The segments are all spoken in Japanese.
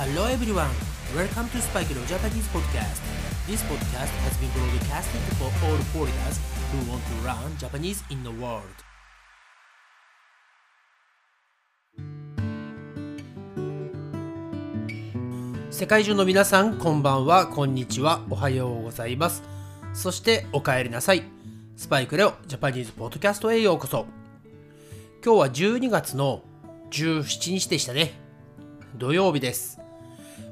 Hello everyone, welcome to Spike Leo Japanese podcast. This podcast has been broadcasted for all foreigners who want to learn Japanese in the world. 世界中の皆さん、こんばんは、こんにちは、おはようございます。そして、お帰りなさい。スパイクレオジャパニーズポッドキャストへようこそ。今日は12月の17日でしたね。土曜日です。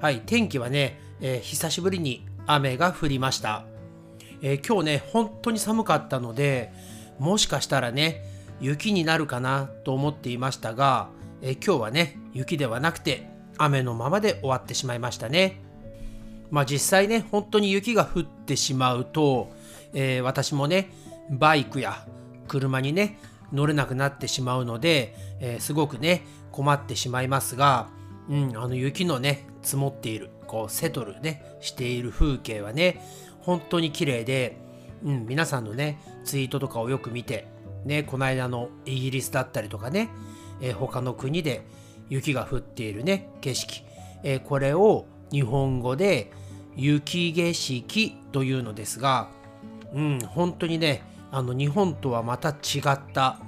はい、天気はね、えー久しぶりに雨が降りました。えー今日ね、本当に寒かったので、もしかしたらね、雪になるかなと思っていましたが、えー今日はね、雪ではなくて、雨のままで終わってしまいましたね。まあ実際ね、本当に雪が降ってしまうと、えー私もね、バイクや車にね、乗れなくなってしまうので、えーすごくね、困ってしまいますが、うん、あの雪のね、積もっている、こう、セトルね、している風景はね、本当に綺麗で、うん、皆さんのね、ツイートとかをよく見て、ね、この間のイギリスだったりとかね、えー他の国で雪が降っているね、景色、えーこれを日本語で雪景色というのですが、うん、本当にね、あの日本とはまた違った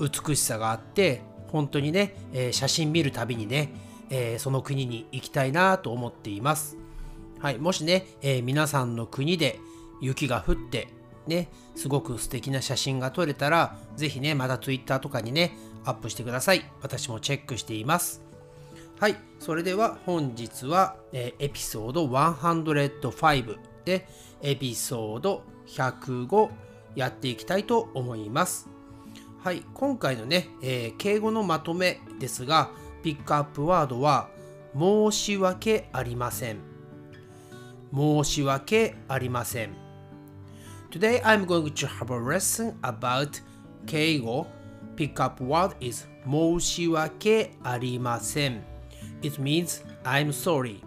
美しさがあって、本当にね、えー写真見るたびにね、えーその国に行きたいなと思っています。はい、もしね、えー皆さんの国で雪が降って、ね、すごく素敵な写真が撮れたら、ぜひね、また Twitter とかにね、アップしてください。私もチェックしています。はい、それでは本日は、えーエピソード105でエピソード105やっていきたいと思います。はい、今回のね、えー敬語のまとめですが、ピックアップワードは申し訳ありません。申し訳ありません。Today I'm going to have a lesson about 敬語 Pick up word is 申し訳ありません。It means I'm sorry.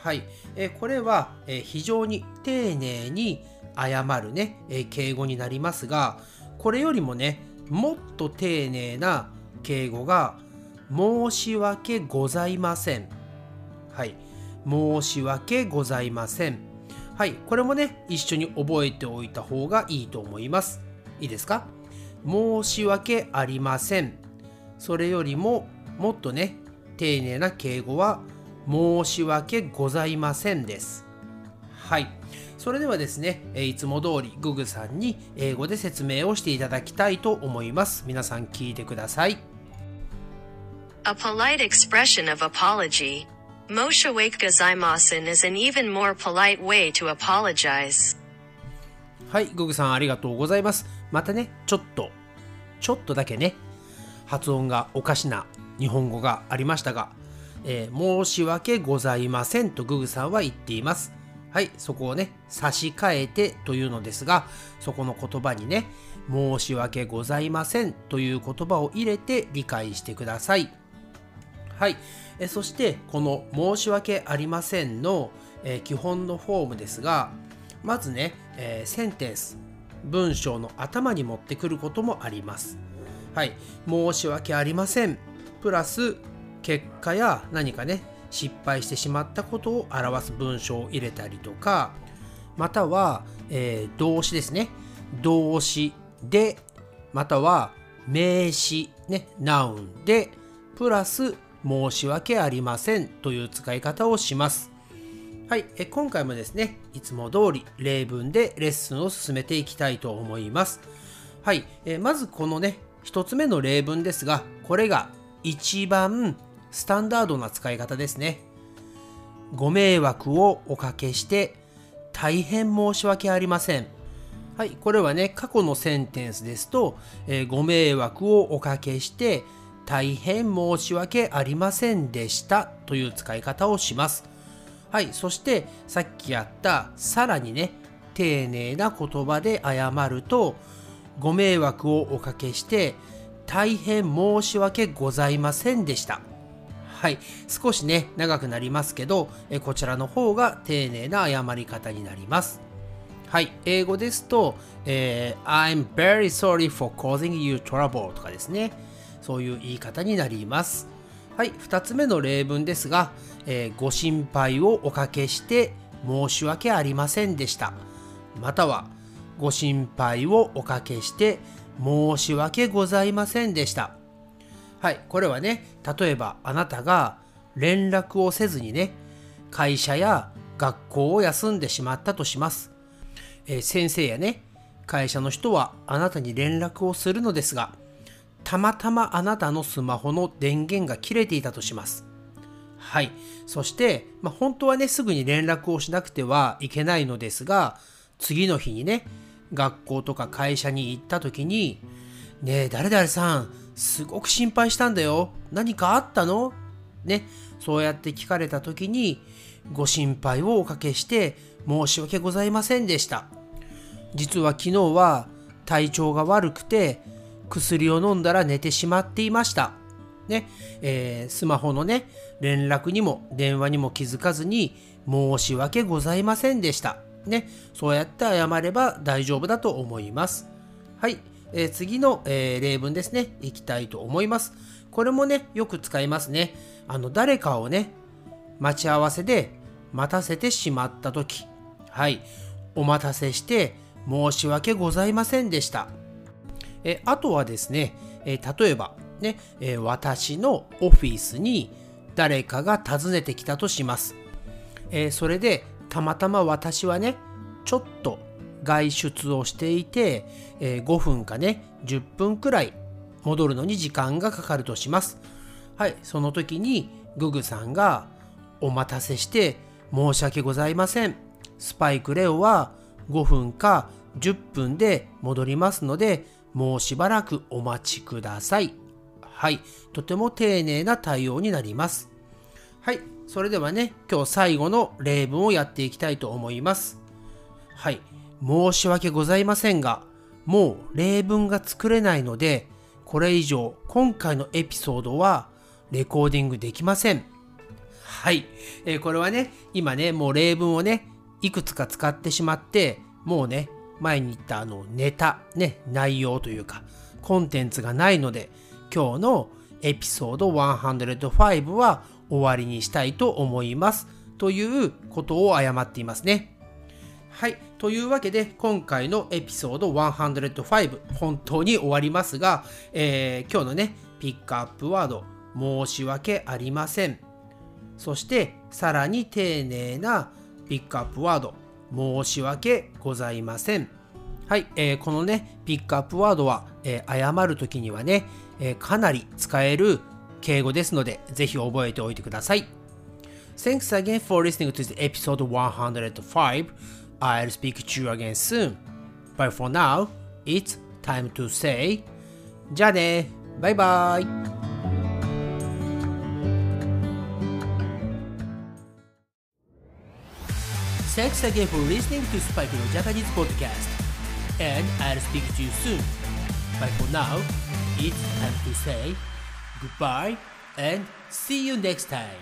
はい、えーこれは、えー非常に丁寧に謝るね、えー敬語になりますが、これよりもね、もっと丁寧な敬語が申し訳ございません。はい、申し訳ございません。はい、これもね、一緒に覚えておいた方がいいと思います。いいですか？申し訳ありません。それよりももっとね、丁寧な敬語は申し訳ございませんです。はい。それではですね、いつも通りググさんに英語で説明をしていただきたいと思います。皆さん聞いてください。A polite expression of apology. Moshawake gozaimasen is an even more polite way to apologize. はい、ググさんありがとうございます。またね、ちょっと、ちょっとだけね、発音がおかしな日本語がありましたが、えー申し訳ございませんとググさんは言っています。はい、そこをね、差し替えてというのですが、そこの言葉にね、申し訳ございませんという言葉を入れて理解してください。はい。えそして、この申し訳ありませんの、え基本のフォームですが、まずね、えーセンテンス、文章の頭に持ってくることもあります。はい。申し訳ありません。プラス、結果や何かね、失敗してしまったことを表す文章を入れたりとか、または、えー動詞ですね。動詞で、または名詞、ね、ナウンで、プラス申し訳ありませんという使い方をします。はい、え今回もですね、いつも通り例文でレッスンを進めていきたいと思います。はい、えまずこのね、一つ目の例文ですが、これが一番スタンダードな使い方ですね。ご迷惑をおかけして大変申し訳ありません。はい、これはね、過去のセンテンスですと、えーご迷惑をおかけして大変申し訳ありませんでしたという使い方をします。はい、そしてさっきやったさらにね、丁寧な言葉で謝ると、ご迷惑をおかけして大変申し訳ございませんでした。はい、少しね、長くなりますけど、えこちらの方が丁寧な謝り方になります。はい、英語ですと、えー I'm very sorry for causing you trouble とかですね。そういう言い方になります。はい、2つ目の例文ですが、えーご心配をおかけして申し訳ありませんでした。または、ご心配をおかけして申し訳ございませんでした。はい、これはね、例えばあなたが連絡をせずにね、会社や学校を休んでしまったとします。えー先生やね、会社の人はあなたに連絡をするのですが、たまたまあなたのスマホの電源が切れていたとします。はい。そして、まあ、本当はね、すぐに連絡をしなくてはいけないのですが、次の日にね、学校とか会社に行った時に、ねえ、誰々さん、すごく心配したんだよ。何かあったの？ね、そうやって聞かれた時に、ご心配をおかけして申し訳ございませんでした。実は昨日は体調が悪くて薬を飲んだら寝てしまっていました。ね、えースマホのね、連絡にも電話にも気づかずに申し訳ございませんでした。ね、そうやって謝れば大丈夫だと思います。はい、えー次の、えー例文ですね、いきたいと思います。これもね、よく使いますね。あの、誰かをね、待ち合わせで待たせてしまったとき、はい、お待たせして申し訳ございませんでした。えあとはですね、え例えば、ねえ私のオフィスに誰かが訪ねてきたとします。えそれで、たまたま私はね、ちょっと外出をしていて、え5分かね、10分くらい戻るのに時間がかかるとします。はい、その時にググさんがお待たせして申し訳ございません。スパイクレオは5分か10分で戻りますので、もうしばらくお待ちください。はい、とても丁寧な対応になります。はい、それではね、今日最後の例文をやっていきたいと思います。はい、申し訳ございませんが、もう例文が作れないので、これ以上今回のエピソードはレコーディングできません。はい、えーこれはね、今ね、もう例文をね、いくつか使ってしまって、もうね、前に言ったあのネタ、ね、内容というか、コンテンツがないので、今日のエピソード105は終わりにしたいと思います。ということを誤っていますね。はい。というわけで、今回のエピソード105、本当に終わりますが、えー今日のね、ピックアップワード、申し訳ありません。そして、さらに丁寧なピックアップワード、申し訳ございません。はい、えーこのね、ピックアップワードは、えー謝るときにはね、えーかなり使える敬語ですので、ぜひ覚えておいてください。Thanks again for listening to the episode 105. I'll speak to you again soon. But for now, it's time to say じゃあねバイバイ Thanks again for listening to Spike no Japanese podcast. And I'll speak to you soon. But for now, it's time to say goodbye and see you next time.